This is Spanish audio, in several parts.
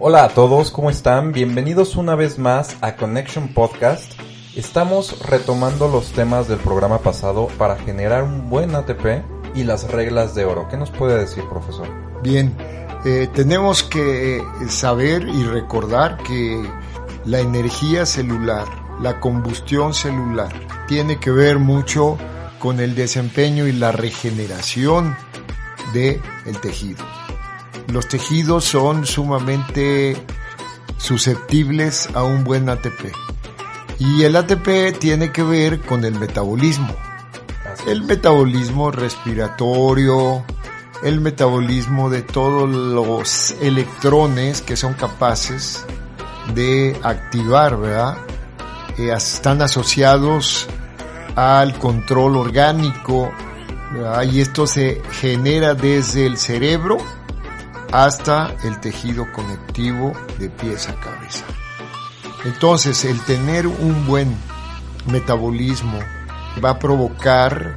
Hola a todos, ¿cómo están? Bienvenidos una vez más a Connection Podcast. Estamos retomando los temas del programa pasado para generar un buen ATP y las reglas de oro. ¿Qué nos puede decir, profesor? Bien, eh, tenemos que saber y recordar que la energía celular, la combustión celular, tiene que ver mucho con el desempeño y la regeneración del el tejido. Los tejidos son sumamente susceptibles a un buen ATP. Y el ATP tiene que ver con el metabolismo. El metabolismo respiratorio, el metabolismo de todos los electrones que son capaces de activar, ¿verdad? Eh, están asociados al control orgánico ¿verdad? y esto se genera desde el cerebro hasta el tejido conectivo de pies a cabeza. Entonces, el tener un buen metabolismo va a provocar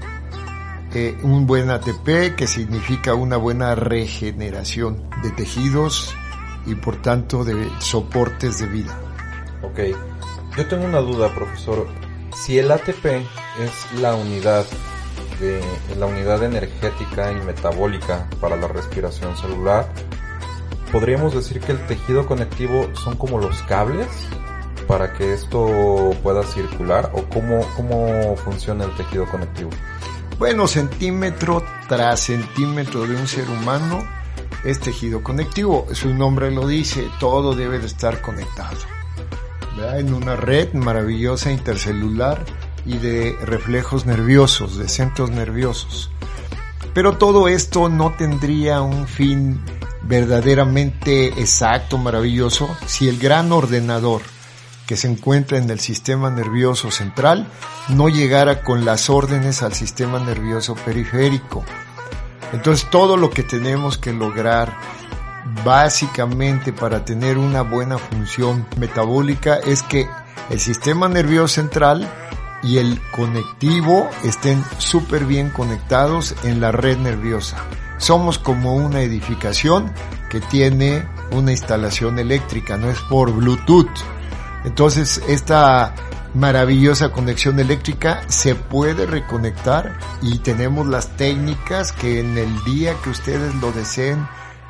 eh, un buen ATP, que significa una buena regeneración de tejidos y por tanto de soportes de vida. Ok, yo tengo una duda, profesor. Si el ATP es la unidad de la unidad energética y metabólica para la respiración celular, podríamos decir que el tejido conectivo son como los cables para que esto pueda circular o cómo, cómo funciona el tejido conectivo. Bueno, centímetro tras centímetro de un ser humano es tejido conectivo. Su nombre lo dice, todo debe de estar conectado. ¿verdad? En una red maravillosa intercelular y de reflejos nerviosos, de centros nerviosos. Pero todo esto no tendría un fin verdaderamente exacto, maravilloso, si el gran ordenador que se encuentra en el sistema nervioso central no llegara con las órdenes al sistema nervioso periférico. Entonces todo lo que tenemos que lograr básicamente para tener una buena función metabólica es que el sistema nervioso central y el conectivo estén súper bien conectados en la red nerviosa. Somos como una edificación que tiene una instalación eléctrica, no es por Bluetooth. Entonces esta maravillosa conexión eléctrica se puede reconectar y tenemos las técnicas que en el día que ustedes lo deseen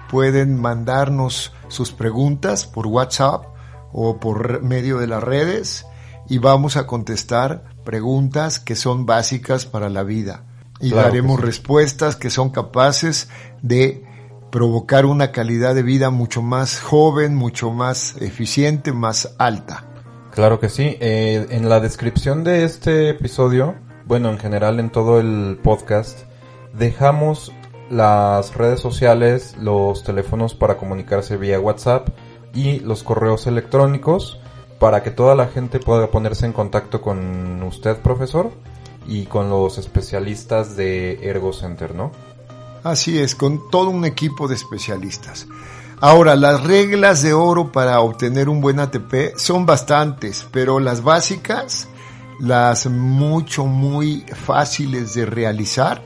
pueden mandarnos sus preguntas por WhatsApp o por medio de las redes y vamos a contestar preguntas que son básicas para la vida y Claro que daremos sí. respuestas que son capaces de provocar una calidad de vida mucho más joven, mucho más eficiente, más alta. Claro que sí. Eh, en la descripción de este episodio, bueno, en general en todo el podcast, dejamos las redes sociales, los teléfonos para comunicarse vía WhatsApp y los correos electrónicos para que toda la gente pueda ponerse en contacto con usted, profesor, y con los especialistas de Ergo Center, ¿no? Así es, con todo un equipo de especialistas. Ahora, las reglas de oro para obtener un buen ATP son bastantes, pero las básicas, las mucho, muy fáciles de realizar,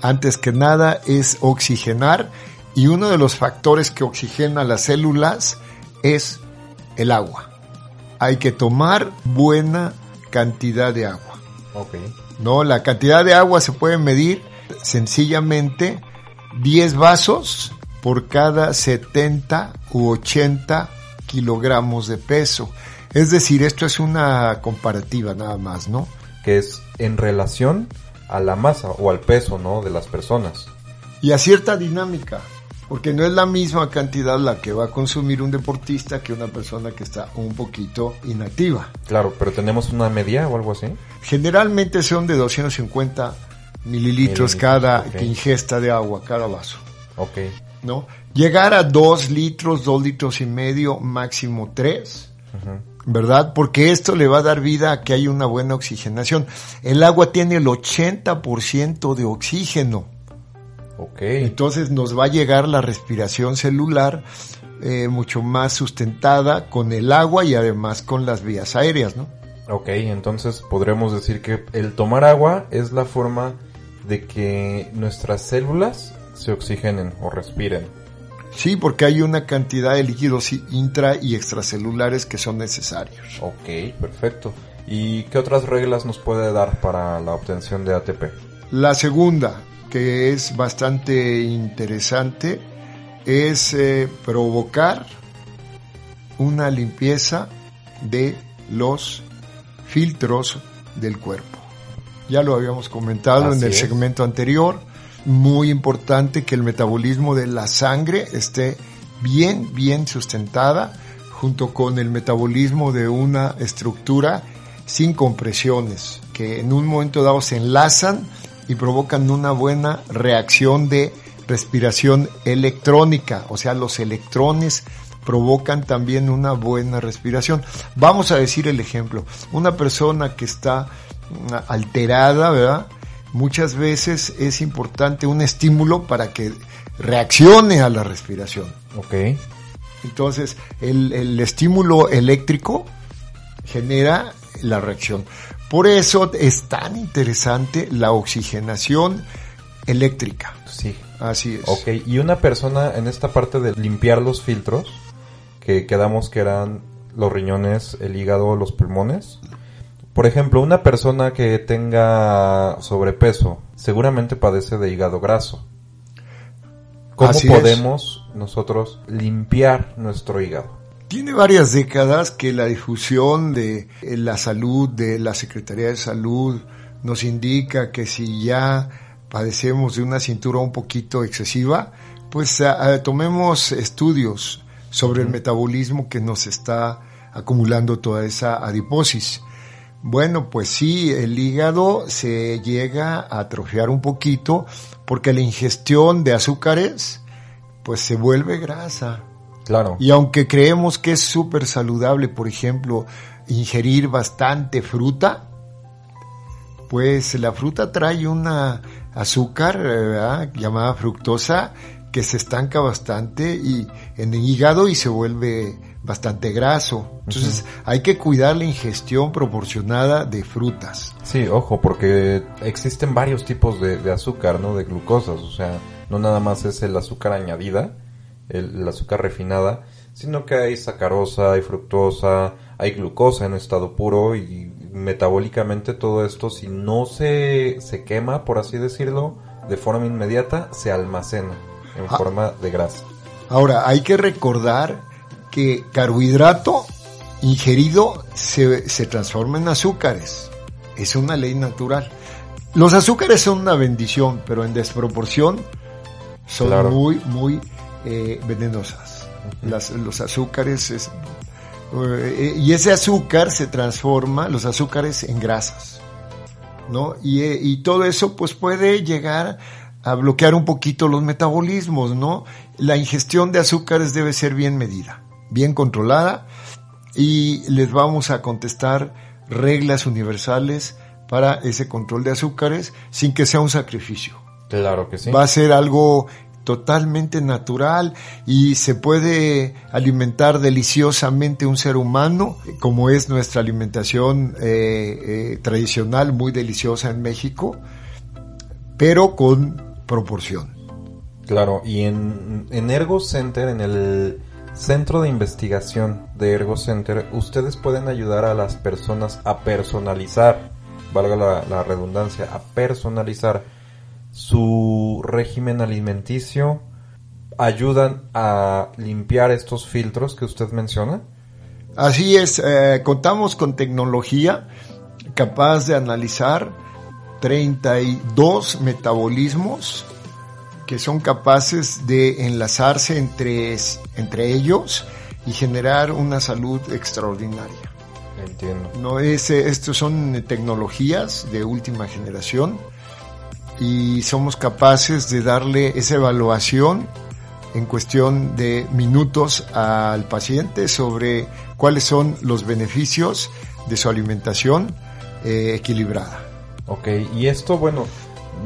antes que nada es oxigenar y uno de los factores que oxigena las células es el agua. Hay que tomar buena cantidad de agua. Ok. No, la cantidad de agua se puede medir sencillamente 10 vasos por cada 70 u 80 kilogramos de peso. Es decir, esto es una comparativa nada más, ¿no? Que es en relación a la masa o al peso, ¿no? De las personas. Y a cierta dinámica, porque no es la misma cantidad la que va a consumir un deportista que una persona que está un poquito inactiva. Claro, pero tenemos una media o algo así. Generalmente son de 250 mililitros Mililitros, cada ingesta de agua, cada vaso. Ok. ¿no? Llegar a dos litros, dos litros y medio, máximo tres, ¿verdad? Porque esto le va a dar vida a que haya una buena oxigenación. El agua tiene el 80% de oxígeno. Ok. Entonces nos va a llegar la respiración celular eh, mucho más sustentada con el agua y además con las vías aéreas, ¿no? Ok, entonces podremos decir que el tomar agua es la forma de que nuestras células se oxigenen o respiren. Sí, porque hay una cantidad de líquidos intra y extracelulares que son necesarios. Ok, perfecto. ¿Y qué otras reglas nos puede dar para la obtención de ATP? La segunda, que es bastante interesante, es eh, provocar una limpieza de los filtros del cuerpo. Ya lo habíamos comentado Así en el es. segmento anterior. Muy importante que el metabolismo de la sangre esté bien, bien sustentada junto con el metabolismo de una estructura sin compresiones, que en un momento dado se enlazan y provocan una buena reacción de respiración electrónica, o sea, los electrones provocan también una buena respiración. Vamos a decir el ejemplo, una persona que está mm, alterada, ¿verdad? Muchas veces es importante un estímulo para que reaccione a la respiración. Ok. Entonces, el, el estímulo eléctrico genera la reacción. Por eso es tan interesante la oxigenación eléctrica. Sí. Así es. Ok, y una persona en esta parte de limpiar los filtros, que quedamos que eran los riñones, el hígado, los pulmones. Por ejemplo, una persona que tenga sobrepeso seguramente padece de hígado graso. ¿Cómo Así es. podemos nosotros limpiar nuestro hígado? Tiene varias décadas que la difusión de eh, la salud, de la Secretaría de Salud, nos indica que si ya padecemos de una cintura un poquito excesiva, pues ah, ah, tomemos estudios sobre el metabolismo que nos está acumulando toda esa adiposis. Bueno, pues sí, el hígado se llega a atrofiar un poquito porque la ingestión de azúcares pues se vuelve grasa. Claro. Y aunque creemos que es súper saludable, por ejemplo, ingerir bastante fruta, pues la fruta trae una azúcar eh, ¿verdad? llamada fructosa que se estanca bastante y en el hígado y se vuelve bastante graso. Entonces hay que cuidar la ingestión proporcionada de frutas. Sí, ojo, porque existen varios tipos de, de azúcar, ¿no? De glucosas, o sea, no nada más es el azúcar añadida, el, el azúcar refinada, sino que hay sacarosa, hay fructosa, hay glucosa en estado puro y metabólicamente todo esto, si no se, se quema, por así decirlo, de forma inmediata, se almacena en Ah. forma de grasa. Ahora, hay que recordar que carbohidrato ingerido se, se transforma en azúcares. Es una ley natural. Los azúcares son una bendición, pero en desproporción son Claro. muy, muy eh, venenosas. Las- los azúcares es- eh, y ese azúcar se transforma, los azúcares, en grasas. ¿no? Y, eh, y todo eso pues puede llegar a bloquear un poquito los metabolismos, ¿no? La ingestión de azúcares debe ser bien medida, bien controlada y les vamos a contestar reglas universales para ese control de azúcares sin que sea un sacrificio. Claro que sí. Va a ser algo totalmente natural y se puede alimentar deliciosamente un ser humano, como es nuestra alimentación eh, eh, tradicional, muy deliciosa en México, pero con proporción. Claro, y en, en Ergo Center, en el centro de investigación de Ergo Center, ustedes pueden ayudar a las personas a personalizar, valga la, la redundancia, a personalizar su régimen alimenticio, ayudan a limpiar estos filtros que usted menciona. Así es, eh, contamos con tecnología capaz de analizar 32 metabolismos que son capaces de enlazarse entre, entre ellos y generar una salud extraordinaria. Entiendo. No es, eh, estos son tecnologías de última generación y somos capaces de darle esa evaluación en cuestión de minutos al paciente sobre cuáles son los beneficios de su alimentación eh, equilibrada. Ok, y esto, bueno,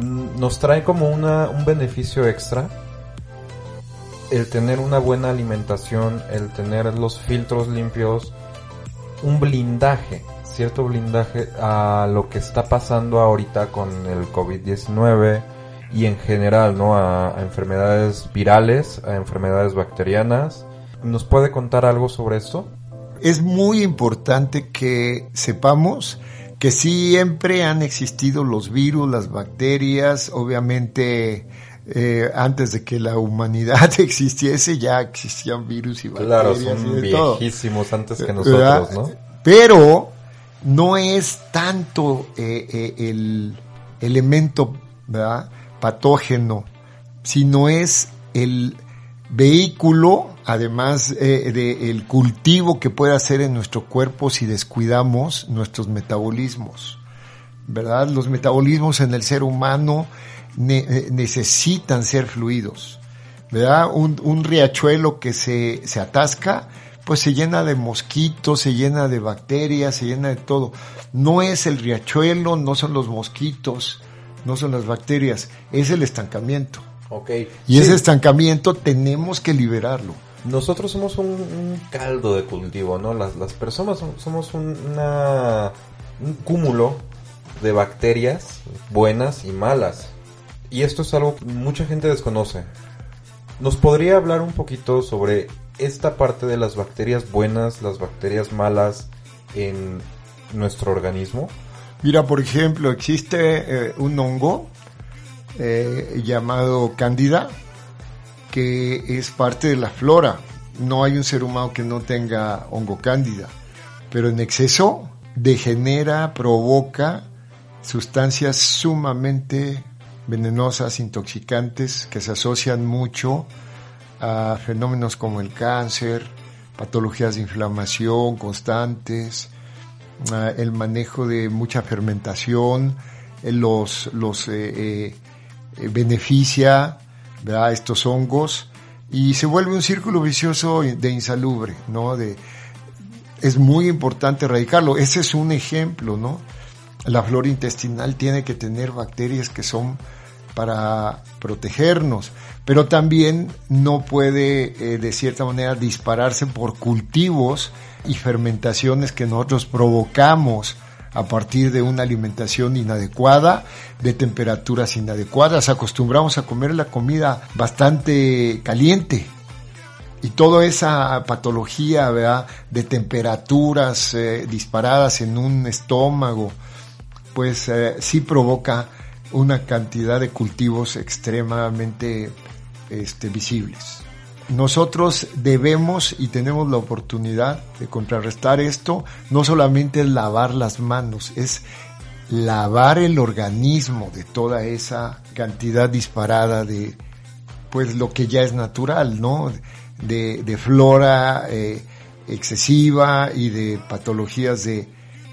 mm, nos trae como una, un beneficio extra el tener una buena alimentación, el tener los filtros limpios, un blindaje, cierto blindaje a lo que está pasando ahorita con el COVID-19 y en general, ¿no? A, a enfermedades virales, a enfermedades bacterianas. ¿Nos puede contar algo sobre esto? Es muy importante que sepamos que siempre han existido los virus, las bacterias, obviamente eh, antes de que la humanidad existiese ya existían virus y Claro, bacterias y son todo. viejísimos antes que ¿verdad? nosotros, ¿no? Pero no es tanto eh, eh, el elemento ¿verdad? patógeno, sino es el vehículo, además eh, del cultivo que puede hacer en nuestro cuerpo si descuidamos nuestros metabolismos. ¿Verdad? Los metabolismos en el ser humano ne- necesitan ser fluidos. ¿Verdad? Un, un riachuelo que se, se atasca, pues se llena de mosquitos, se llena de bacterias, se llena de todo. No es el riachuelo, no son los mosquitos, no son las bacterias, es el estancamiento. Ok. Y ese estancamiento tenemos que liberarlo. Nosotros somos un, un caldo de cultivo, ¿no? Las, las personas son- somos una, un cúmulo de bacterias buenas y malas. Y esto es algo que mucha gente desconoce. ¿Nos podría hablar un poquito sobre esta parte de las bacterias buenas, las bacterias malas en nuestro organismo? Mira, por ejemplo, existe eh, un hongo eh, llamado cándida que es parte de la flora. No hay un ser humano que no tenga hongo cándida, pero en exceso degenera, provoca sustancias sumamente venenosas, intoxicantes, que se asocian mucho a fenómenos como el cáncer, patologías de inflamación constantes, el manejo de mucha fermentación, eh, los, los eh, eh, beneficia ¿verdad? estos hongos y se vuelve un círculo vicioso de insalubre, ¿no? De, es muy importante erradicarlo. Ese es un ejemplo, ¿no? La flora intestinal tiene que tener bacterias que son para protegernos, pero también no puede eh, de cierta manera dispararse por cultivos y fermentaciones que nosotros provocamos a partir de una alimentación inadecuada, de temperaturas inadecuadas. Acostumbramos a comer la comida bastante caliente, y toda esa patología ¿verdad? de temperaturas eh, disparadas en un estómago, pues eh, sí provoca una cantidad de cultivos extremadamente este, visibles. Nosotros debemos y tenemos la oportunidad de contrarrestar esto, no solamente es lavar las manos, es lavar el organismo de toda esa cantidad disparada de, pues lo que ya es natural, ¿no? De, flora eh, excesiva y de patologías de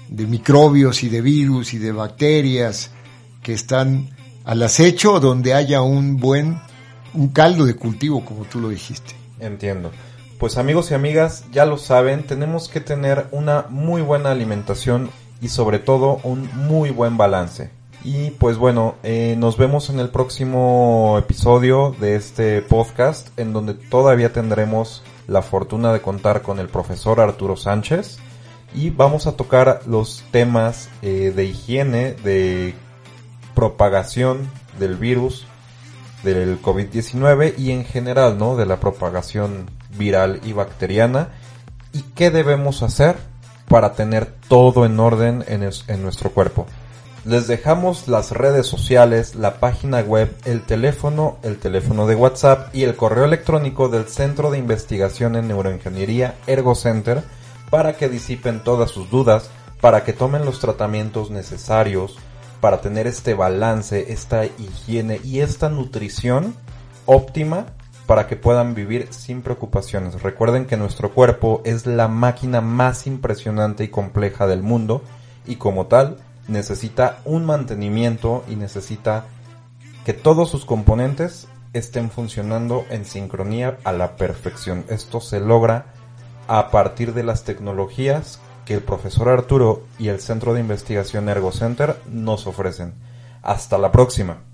microbios y de virus y de bacterias que están al acecho donde haya un buen, un caldo de cultivo, como tú lo dijiste. Entiendo. Pues amigos y amigas, ya lo saben, tenemos que tener una muy buena alimentación y sobre todo un muy buen balance. Y pues bueno, eh, nos vemos en el próximo episodio de este podcast en donde todavía tendremos la fortuna de contar con el profesor Arturo Sánchez y vamos a tocar los temas eh, de higiene, de propagación del virus, del COVID-19 y en general, ¿no? De la propagación viral y bacteriana y qué debemos hacer para tener todo en orden en, en nuestro cuerpo. Les dejamos las redes sociales, la página web, el teléfono, el teléfono de WhatsApp y el correo electrónico del Centro de Investigación en Neuroingeniería ErgoCenter para que disipen todas sus dudas, para que tomen los tratamientos necesarios para tener este balance, esta higiene y esta nutrición óptima para que puedan vivir sin preocupaciones. Recuerden que nuestro cuerpo es la máquina más impresionante y compleja del mundo y como tal necesita un mantenimiento y necesita que todos sus componentes estén funcionando en sincronía a la perfección. Esto se logra a partir de las tecnologías que el profesor Arturo y el Centro de Investigación Ergo Center nos ofrecen. Hasta la próxima.